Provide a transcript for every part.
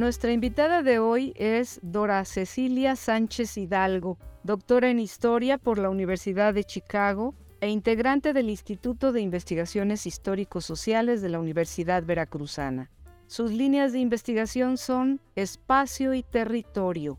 Nuestra invitada de hoy es Dora Cecilia Sánchez Hidalgo, doctora en Historia por la Universidad de Chicago e integrante del Instituto de Investigaciones Histórico-Sociales de la Universidad Veracruzana. Sus líneas de investigación son espacio y territorio.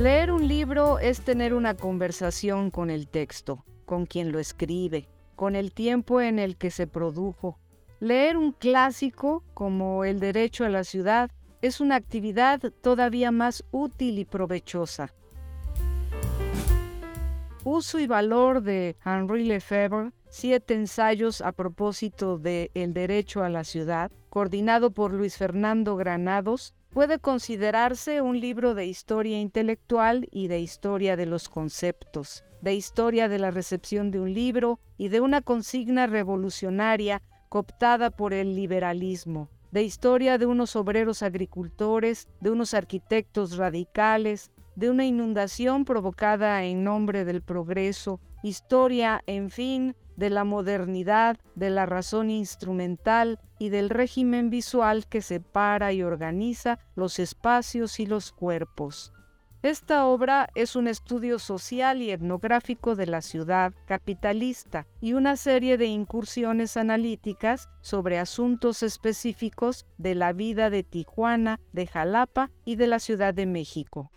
Leer un libro es tener una conversación con el texto, con quien lo escribe, con el tiempo en el que se produjo. Leer un clásico como El Derecho a la Ciudad es una actividad todavía más útil y provechosa. Uso y valor de Henri Lefebvre, siete ensayos a propósito de El Derecho a la Ciudad, coordinado por Luis Fernando Granados, puede considerarse un libro de historia intelectual y de historia de los conceptos, de historia de la recepción de un libro y de una consigna revolucionaria cooptada por el liberalismo, de historia de unos obreros agricultores, de unos arquitectos radicales, de una inundación provocada en nombre del progreso, historia, en fin, de la modernidad, de la razón instrumental y del régimen visual que separa y organiza los espacios y los cuerpos. Esta obra es un estudio social y etnográfico de la ciudad capitalista y una serie de incursiones analíticas sobre asuntos específicos de la vida de Tijuana, de Jalapa y de la Ciudad de México.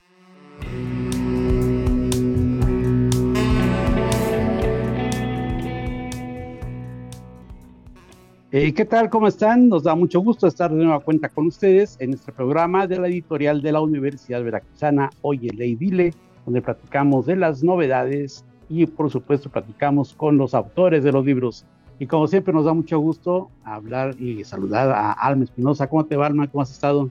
Eh, ¿Qué tal? ¿Cómo están? Nos da mucho gusto estar de nueva cuenta con ustedes en este programa de la editorial de la Universidad Veracruzana, Oye Ley Dile, donde platicamos de las novedades y por supuesto platicamos con los autores de los libros. Y como siempre nos da mucho gusto hablar y saludar a Alma Espinosa. ¿Cómo te va, Alma? ¿Cómo has estado?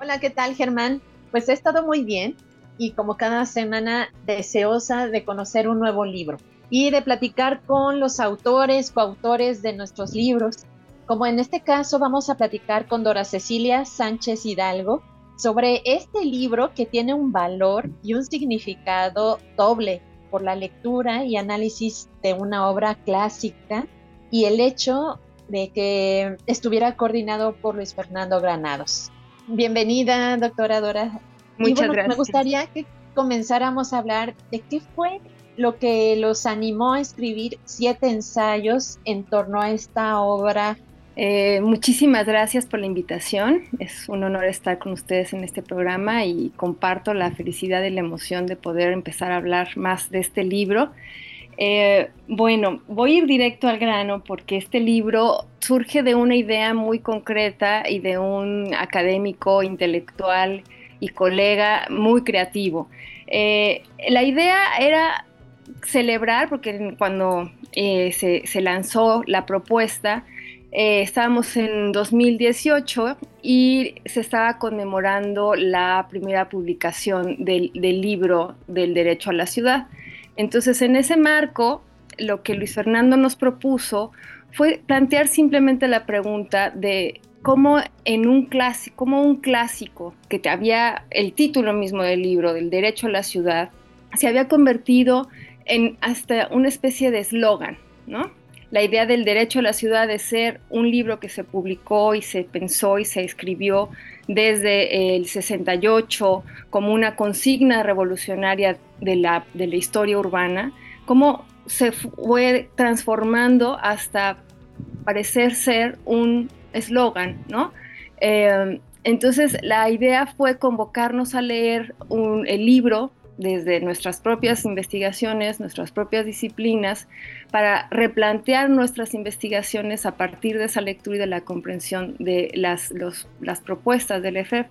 Hola, ¿qué tal, Germán? Pues he estado muy bien y como cada semana deseosa de conocer un nuevo libro y de platicar con los autores, coautores de nuestros libros. Como en este caso vamos a platicar con Dora Cecilia Sánchez Hidalgo sobre este libro que tiene un valor y un significado doble por la lectura y análisis de una obra clásica y el hecho de que estuviera coordinado por Luis Fernando Granados. Bienvenida, doctora Dora. Muchas gracias. Me gustaría que comenzáramos a hablar de qué fue lo que los animó a escribir siete ensayos en torno a esta obra. Eh, muchísimas gracias por la invitación. Es un honor estar con ustedes en este programa y comparto la felicidad y la emoción de poder empezar a hablar más de este libro. Eh, bueno, voy a ir directo al grano porque este libro surge de una idea muy concreta y de un académico, intelectual y colega muy creativo. Eh, la idea era celebrar, porque cuando eh, se, lanzó la propuesta, eh, estábamos en 2018 y se estaba conmemorando la primera publicación del, libro del derecho a la ciudad. Entonces, en ese marco, lo que Luis Fernando nos propuso fue plantear simplemente la pregunta de cómo en un clásico, como un clásico que te había el título mismo del libro, del derecho a la ciudad, se había convertido en hasta una especie de eslogan, ¿no? La idea del derecho a la ciudad de ser un libro que se publicó y se pensó y se escribió desde el 68 como una consigna revolucionaria de la, de la historia urbana, cómo se fue transformando hasta parecer ser un eslogan, ¿no? Eh, entonces la idea fue convocarnos a leer el libro desde nuestras propias investigaciones, nuestras propias disciplinas, para replantear nuestras investigaciones a partir de esa lectura y de la comprensión de las, propuestas del EFEP.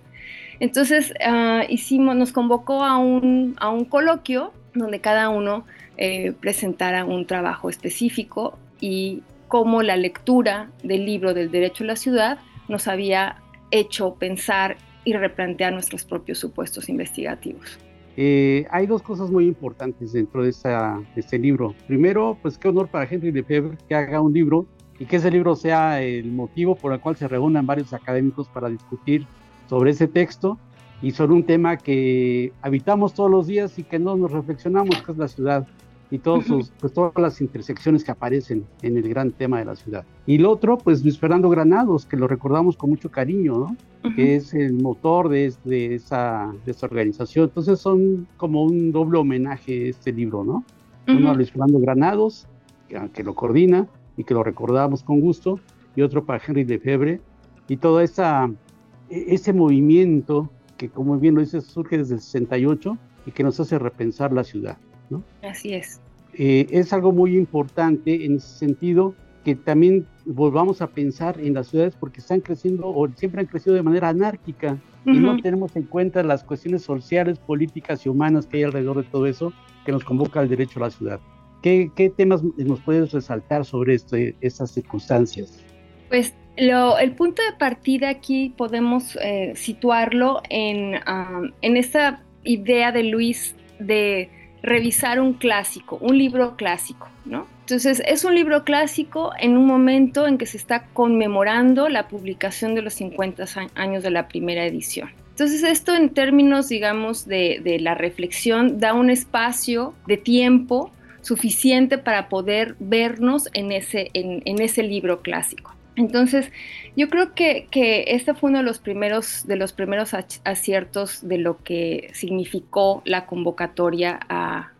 Entonces, ah, hicimos, nos convocó a un, a un coloquio donde cada uno eh, presentara un trabajo específico y cómo la lectura del libro del Derecho a la Ciudad nos había hecho pensar y replantear nuestros propios supuestos investigativos. Eh, hay dos cosas muy importantes dentro de, este libro. Primero, pues qué honor para Henry Lefebvre que haga un libro y que ese libro sea el motivo por el cual se reúnan varios académicos para discutir sobre ese texto y sobre un tema que habitamos todos los días y que no nos reflexionamos, que es la ciudad y todos sus, pues, todas las intersecciones que aparecen en el gran tema de la ciudad. Y el otro, pues Luis Fernando Granados, que lo recordamos con mucho cariño, ¿no? que es el motor de, de, esa, de esa organización. Entonces son como un doble homenaje este libro, ¿no? Uno a Luis Fernando Granados, que, que, lo coordina y que lo recordamos con gusto, y otro para Henry Lefebvre, y todo esa, e, ese movimiento que, como bien lo dices, surge desde el 68 y que nos hace repensar la ciudad. ¿No? Así es. Eh, es algo muy importante en ese sentido que también volvamos a pensar en las ciudades porque están creciendo o siempre han crecido de manera anárquica y no tenemos en cuenta las cuestiones sociales, políticas y humanas que hay alrededor de todo eso que nos convoca al derecho a la ciudad. ¿Qué, qué temas nos puedes resaltar sobre esto, estas circunstancias? Pues lo, el punto de partida aquí podemos eh, situarlo en, en esta idea de Luis de revisar un clásico, un libro clásico, ¿no? Entonces, es un libro clásico en un momento en que se está conmemorando la publicación de los 50 años de la primera edición. Entonces, esto en términos, digamos, de, la reflexión, da un espacio de tiempo suficiente para poder vernos en ese, en ese libro clásico. Entonces, yo creo que, este fue uno de los primeros, de los primeros aciertos de lo que significó la convocatoria a,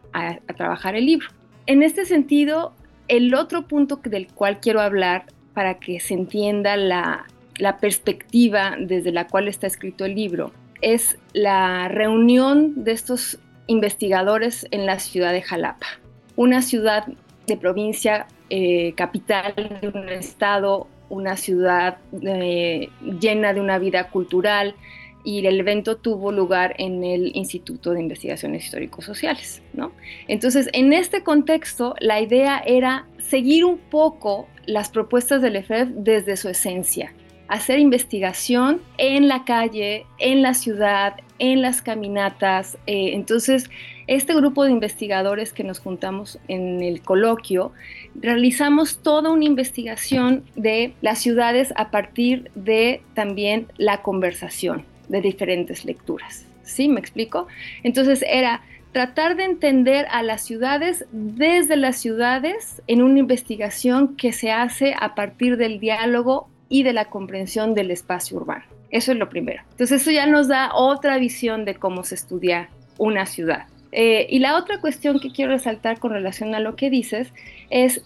trabajar el libro. En este sentido, el otro punto del cual quiero hablar para que se entienda la, la perspectiva desde la cual está escrito el libro es la reunión de estos investigadores en la ciudad de Jalapa, una ciudad de provincia eh, capital de un estado una ciudad eh, llena de una vida cultural y el evento tuvo lugar en el Instituto de Investigaciones Histórico-Sociales. ¿no? Entonces, en este contexto, la idea era seguir un poco las propuestas del EFEF desde su esencia, hacer investigación en la calle, en la ciudad, en las caminatas. Eh, entonces, este grupo de investigadores que nos juntamos en el coloquio, realizamos toda una investigación de las ciudades a partir de también la conversación de diferentes lecturas. ¿Sí? ¿Me explico? Entonces era tratar de entender a las ciudades desde las ciudades en una investigación que se hace a partir del diálogo y de la comprensión del espacio urbano. Eso es lo primero. Entonces eso ya nos da otra visión de cómo se estudia una ciudad. Eh, y la otra cuestión que quiero resaltar con relación a lo que dices es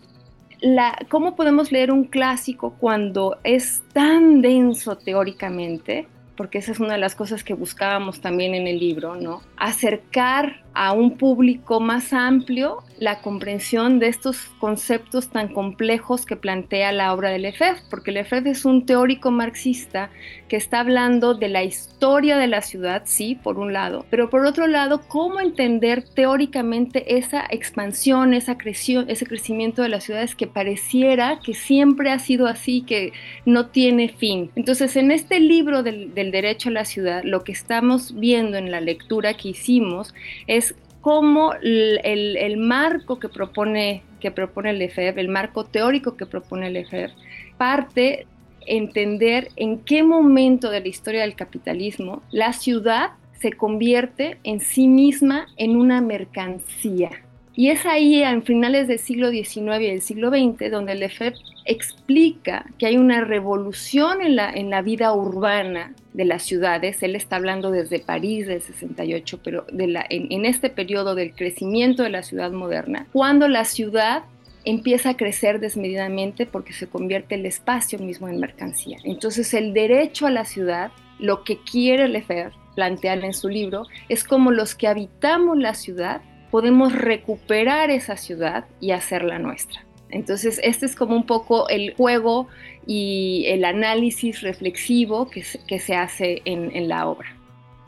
la, cómo podemos leer un clásico cuando es tan denso teóricamente porque esa es una de las cosas que buscábamos también en el libro, ¿no? Acercar a un público más amplio la comprensión de estos conceptos tan complejos que plantea la obra de Lefebvre, porque Lefebvre es un teórico marxista que está hablando de la historia de la ciudad, sí, por un lado, pero por otro lado, cómo entender teóricamente esa expansión, esa creación, ese crecimiento de las ciudades que pareciera que siempre ha sido así, que no tiene fin. Entonces, en este libro del, del derecho a la ciudad, lo que estamos viendo en la lectura que hicimos es cómo el, marco que propone, que propone el EFEB, el marco teórico que propone el EFEB, parte entender en qué momento de la historia del capitalismo la ciudad se convierte en sí misma en una mercancía. Y es ahí, en finales del siglo XIX y del siglo XX, donde EFEP explica que hay una revolución en la, en la vida urbana de las ciudades. Él está hablando desde París del 68, pero en, en este periodo del crecimiento de la ciudad moderna, cuando la ciudad empieza a crecer desmedidamente porque se convierte el espacio mismo en mercancía. Entonces el derecho a la ciudad, lo que quiere Lefebvre plantear en su libro, es como los que habitamos la ciudad podemos recuperar esa ciudad y hacerla nuestra. Entonces, este es como un poco el juego y el análisis reflexivo que se, hace en, la obra.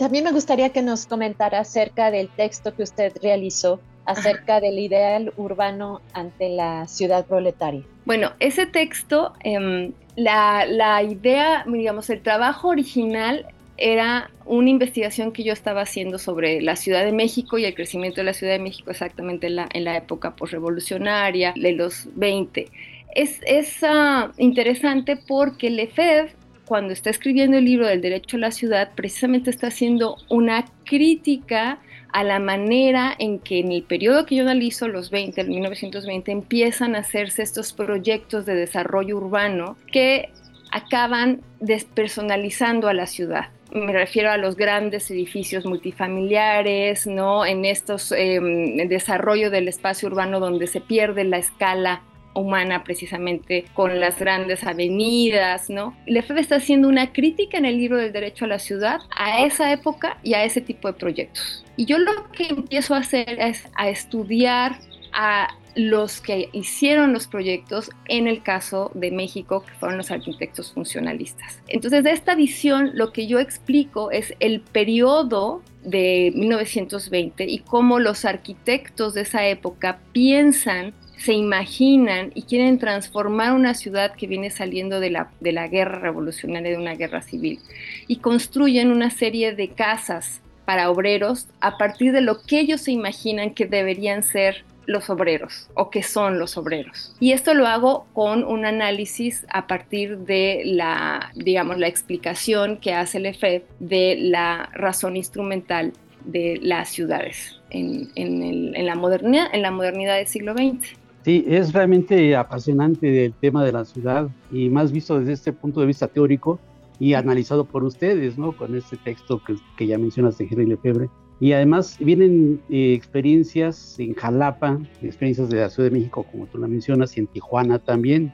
También me gustaría que nos comentara acerca del texto que usted realizó acerca del ideal urbano ante la ciudad proletaria. Bueno, ese texto, em, la, la, idea, digamos, el trabajo original era una investigación que yo estaba haciendo sobre la Ciudad de México y el crecimiento de la Ciudad de México exactamente en la, en la época postrevolucionaria de los 20. Es, es uh, interesante porque Lefebvre, cuando está escribiendo el libro del derecho a la ciudad, precisamente está haciendo una crítica a la manera en que en el periodo que yo analizo, los 20, el 1920, empiezan a hacerse estos proyectos de desarrollo urbano que acaban despersonalizando a la ciudad me refiero a los grandes edificios multifamiliares, ¿no? En estos em, desarrollo del espacio urbano donde se pierde la escala humana precisamente con las grandes avenidas, ¿no? Lefebvre está haciendo una crítica en el libro del derecho a la ciudad a esa época y a ese tipo de proyectos. Y yo lo que empiezo a hacer es a estudiar a los que hicieron los proyectos en el caso de México, que fueron los arquitectos funcionalistas. Entonces, de esta visión, lo que yo explico es el periodo de 1920 y cómo los arquitectos de esa época piensan se imaginan y quieren transformar una ciudad que viene saliendo de la, de la guerra revolucionaria, de una guerra civil, y construyen una serie de casas para obreros a partir de lo que ellos se imaginan que deberían ser los obreros o qué son los obreros. Y esto lo hago con un análisis a partir de la, digamos, la explicación que hace Lefebvre de la razón instrumental de las ciudades en, la, modernidad, en la modernidad del siglo XX. Sí, es realmente apasionante el tema de la ciudad y más visto desde este punto de vista teórico y analizado por ustedes, ¿no? Con este texto que, que ya mencionas de Henry Lefebvre y además vienen eh, experiencias en Jalapa, experiencias de la Ciudad de México, como tú la mencionas, y en Tijuana también.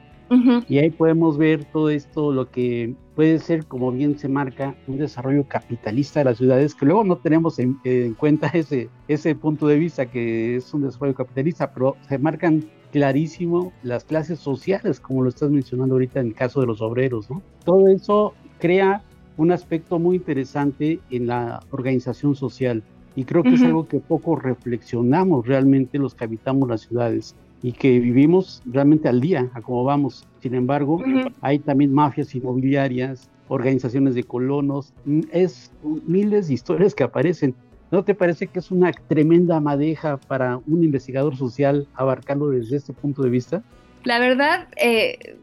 Y ahí podemos ver todo esto, lo que puede ser, como bien se marca, un desarrollo capitalista de las ciudades, que luego no tenemos en, en cuenta ese, ese punto de vista que es un desarrollo capitalista, pero se marcan clarísimo las clases sociales, como lo estás mencionando ahorita en el caso de los obreros, ¿no? Todo eso crea un aspecto muy interesante en la organización social. Y creo que es algo que poco reflexionamos realmente los que habitamos las ciudades y que vivimos realmente al día, a cómo vamos. Sin embargo, hay también mafias inmobiliarias, organizaciones de colonos, mm, es miles de historias que aparecen. ¿No te parece que es una tremenda madeja para un investigador social abarcarlo desde este punto de vista? La verdad, eh,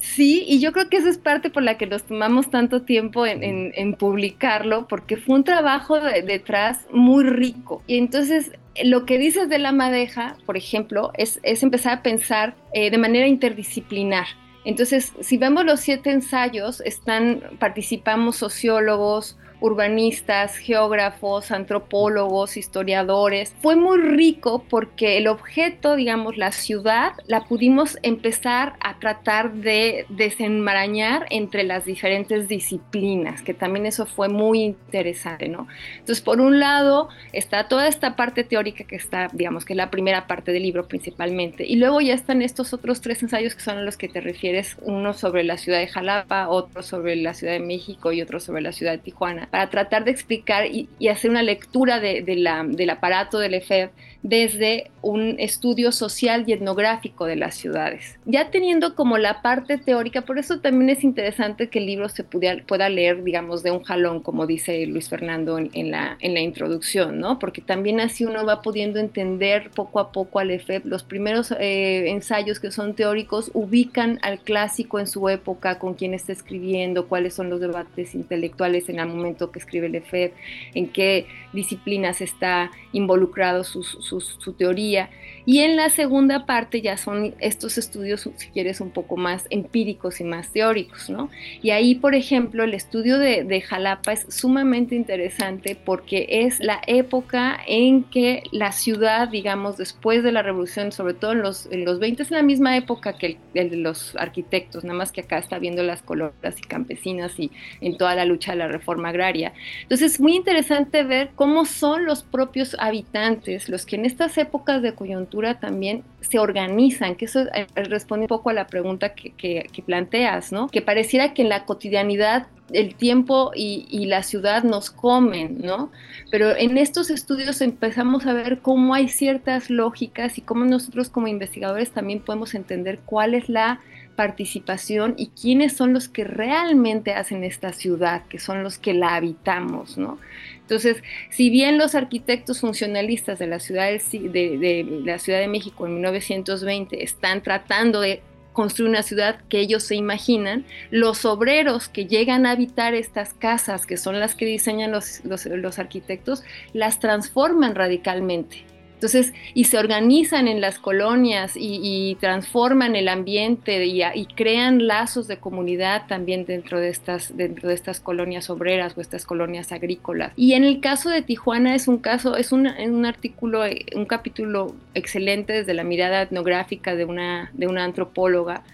Sí, y yo creo que esa es parte por la que nos tomamos tanto tiempo en, publicarlo, porque fue un trabajo detrás muy rico. Y entonces lo que dices de la madeja, por ejemplo, es, empezar a pensar eh, de manera interdisciplinar. Entonces, si vemos los siete ensayos, están, participamos sociólogos, urbanistas, geógrafos, antropólogos, historiadores. Fue muy rico porque el objeto, digamos, la ciudad, la pudimos empezar a tratar de desenmarañar entre las diferentes disciplinas, que también eso fue muy interesante, ¿no? Entonces, por un lado, está toda esta parte teórica que está, digamos, que es la primera parte del libro principalmente, y luego ya están estos otros tres ensayos que son a los que te refieres, uno sobre la ciudad de Jalapa, otro sobre la Ciudad de México y otro sobre la ciudad de Tijuana para tratar de explicar y, hacer una lectura de, la, del aparato del EFEB desde un estudio social y etnográfico de las ciudades. Ya teniendo como la parte teórica, por eso también es interesante que el libro se pudiera, pueda leer, digamos, de un jalón, como dice Luis Fernando en, la, en la introducción, ¿no? Porque también así uno va pudiendo entender poco a poco al EFEB. Los primeros eh, ensayos que son teóricos ubican al clásico en su época, con quién está escribiendo, cuáles son los debates intelectuales en el momento que escribe el EFEB, en qué disciplinas está involucrado su, su, teoría. Y en la segunda parte ya son estos estudios, si quieres, un poco más empíricos y más teóricos, ¿no? Y ahí, por ejemplo, el estudio de, de Jalapa es sumamente interesante porque es la época en que la ciudad, digamos, después de la revolución, sobre todo en los, en los 20, es la misma época que el, de los arquitectos, nada más que acá está viendo las coloras y campesinas y en toda la lucha de la reforma agraria inmobiliaria. Entonces es muy interesante ver cómo son los propios habitantes los que en estas épocas de coyuntura también se organizan, que eso eh, responde un poco a la pregunta que, que planteas, ¿no? Que pareciera que en la cotidianidad el tiempo y, la ciudad nos comen, ¿no? Pero en estos estudios empezamos a ver cómo hay ciertas lógicas y cómo nosotros como investigadores también podemos entender cuál es la participación y quiénes son los que realmente hacen esta ciudad, que son los que la habitamos, ¿no? Entonces, si bien los arquitectos funcionalistas de la ciudad de, de la Ciudad de México en 1920 están tratando de construir una ciudad que ellos se imaginan, los obreros que llegan a habitar estas casas, que son las que diseñan los, los arquitectos, las transforman radicalmente. Entonces, y se organizan en las colonias y, transforman el ambiente y, crean lazos de comunidad también dentro de, estas, dentro de estas colonias obreras o estas colonias agrícolas. Y en el caso de Tijuana es un caso, es un, un artículo, un capítulo excelente desde la mirada etnográfica de una, de una antropóloga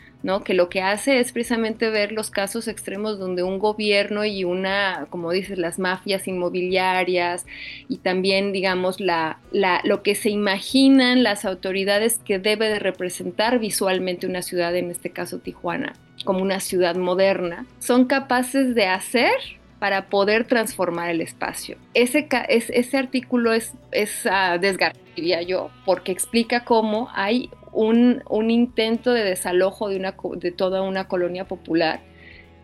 que lo que hace es precisamente ver los casos extremos donde un gobierno y una, como dices, las mafias inmobiliarias y también, digamos, la, lo que se imaginan las autoridades que debe de representar visualmente una ciudad, en este caso Tijuana, como una ciudad moderna, son capaces de hacer para poder transformar el espacio. Ese, ese artículo es, es uh, diría yo, porque explica cómo hay un, intento de desalojo de, una, de toda una colonia popular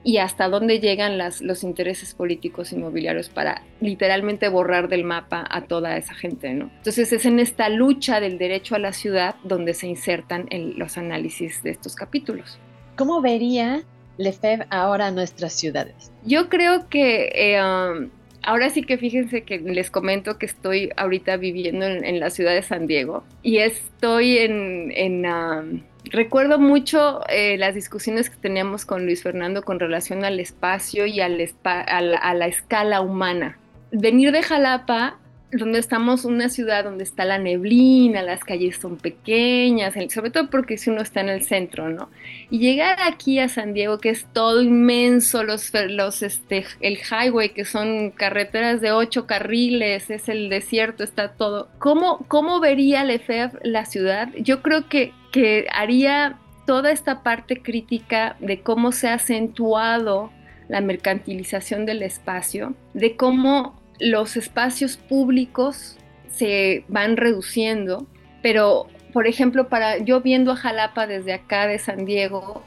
y hasta dónde llegan las, los intereses políticos inmobiliarios para literalmente borrar del mapa a toda esa gente. ¿no? Entonces es en esta lucha del derecho a la ciudad donde se insertan en los análisis de estos capítulos. ¿Cómo vería Lefebvre ahora nuestras ciudades? Yo creo que... Eh, um, Ahora sí que fíjense que les comento que estoy ahorita viviendo en, la ciudad de San Diego y estoy en... recuerdo mucho eh, las discusiones que teníamos con Luis Fernando con relación al espacio y al a la escala humana. Venir de Jalapa donde estamos, una ciudad donde está la neblina, las calles son pequeñas, sobre todo porque si uno está en el centro, ¿no? Y llegar aquí a San Diego, que es todo inmenso, los, los, este, el highway, que son carreteras de ocho carriles, es el desierto, está todo. ¿Cómo, cómo vería Lefebvre la ciudad? Yo creo que, que haría toda esta parte crítica de cómo se ha acentuado la mercantilización del espacio, de cómo los espacios públicos se van reduciendo, pero por ejemplo, para yo viendo a Jalapa desde acá de San Diego,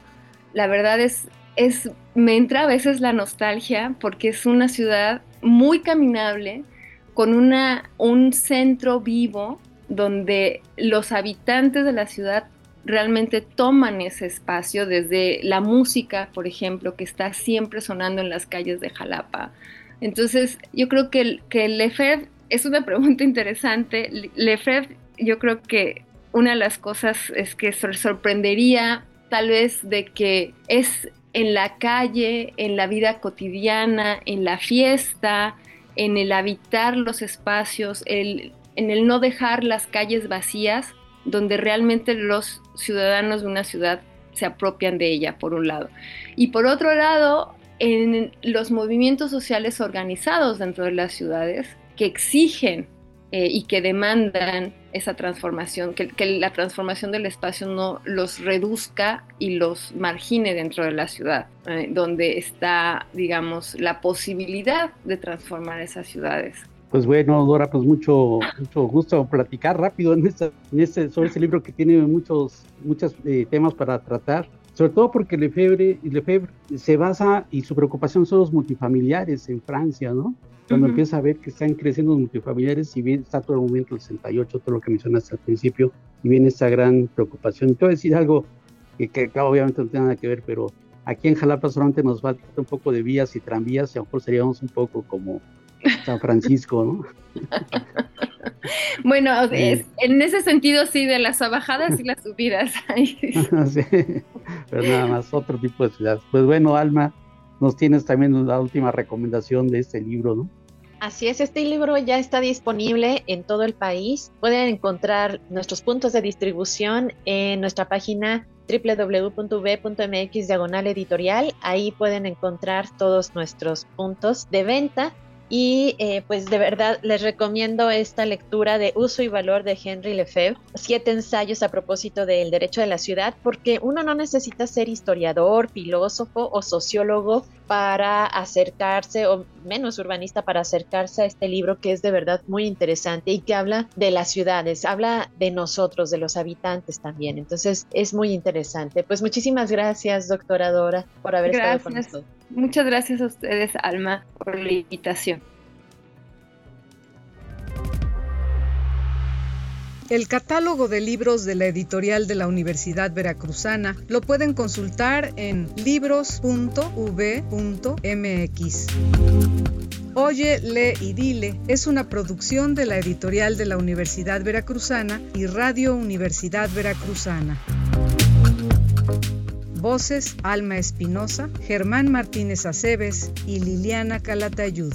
la verdad es, es me entra a veces la nostalgia porque es una ciudad muy caminable, con una, un centro vivo donde los habitantes de la ciudad realmente toman ese espacio desde la música, por ejemplo, que está siempre sonando en las calles de Jalapa, entonces, yo creo que, que Lefebvre es una pregunta interesante. Lefebvre, yo creo que una de las cosas es que sorprendería tal vez de que es en la calle, en la vida cotidiana, en la fiesta, en el habitar los espacios, en el no dejar las calles vacías, donde realmente los ciudadanos de una ciudad se apropian de ella, por un lado. Y por otro lado, en los movimientos sociales organizados dentro de las ciudades que exigen eh, y que demandan esa transformación, que, la transformación del espacio no los reduzca y los margine dentro de la ciudad, eh, donde está, digamos, la posibilidad de transformar esas ciudades. Pues bueno, Dora, pues mucho, mucho gusto platicar rápido en, este, sobre este libro que tiene muchos, muchos eh, temas para tratar sobre todo porque Lefebvre, Lefebvre se basa y su preocupación son los multifamiliares en Francia, ¿no? Cuando empieza a ver que están creciendo los multifamiliares y bien está todo el momento el 68, todo lo que mencionaste al principio, y viene esta gran preocupación. Te voy a decir algo que, que obviamente no tiene nada que ver, pero aquí en Jalapa solamente nos falta un poco de vías y tranvías y a lo mejor seríamos un poco como San Francisco, ¿no? bueno, en ese sentido sí, de las bajadas y las subidas. sí, pero nada más otro tipo de ciudad. Pues bueno, Alma, nos tienes también la última recomendación de este libro, ¿no? Así es, este libro ya está disponible en todo el país. Pueden encontrar nuestros puntos de distribución en nuestra página www.v.mx diagonal editorial. Ahí pueden encontrar todos nuestros puntos de venta y eh, pues de verdad les recomiendo esta lectura de Uso y Valor de Henry Lefebvre, siete ensayos a propósito del derecho de la ciudad, porque uno no necesita ser historiador, filósofo o sociólogo para acercarse, o menos urbanista para acercarse a este libro que es de verdad muy interesante y que habla de las ciudades, habla de nosotros, de los habitantes también. Entonces es muy interesante. Pues muchísimas gracias, doctora Dora, por haber estado con nosotros. Muchas gracias a ustedes, Alma, por la invitación. El catálogo de libros de la editorial de la Universidad Veracruzana lo pueden consultar en libros.v.mx. Oye, lee y dile es una producción de la editorial de la Universidad Veracruzana y Radio Universidad Veracruzana. Voces Alma Espinosa, Germán Martínez Aceves y Liliana Calatayud.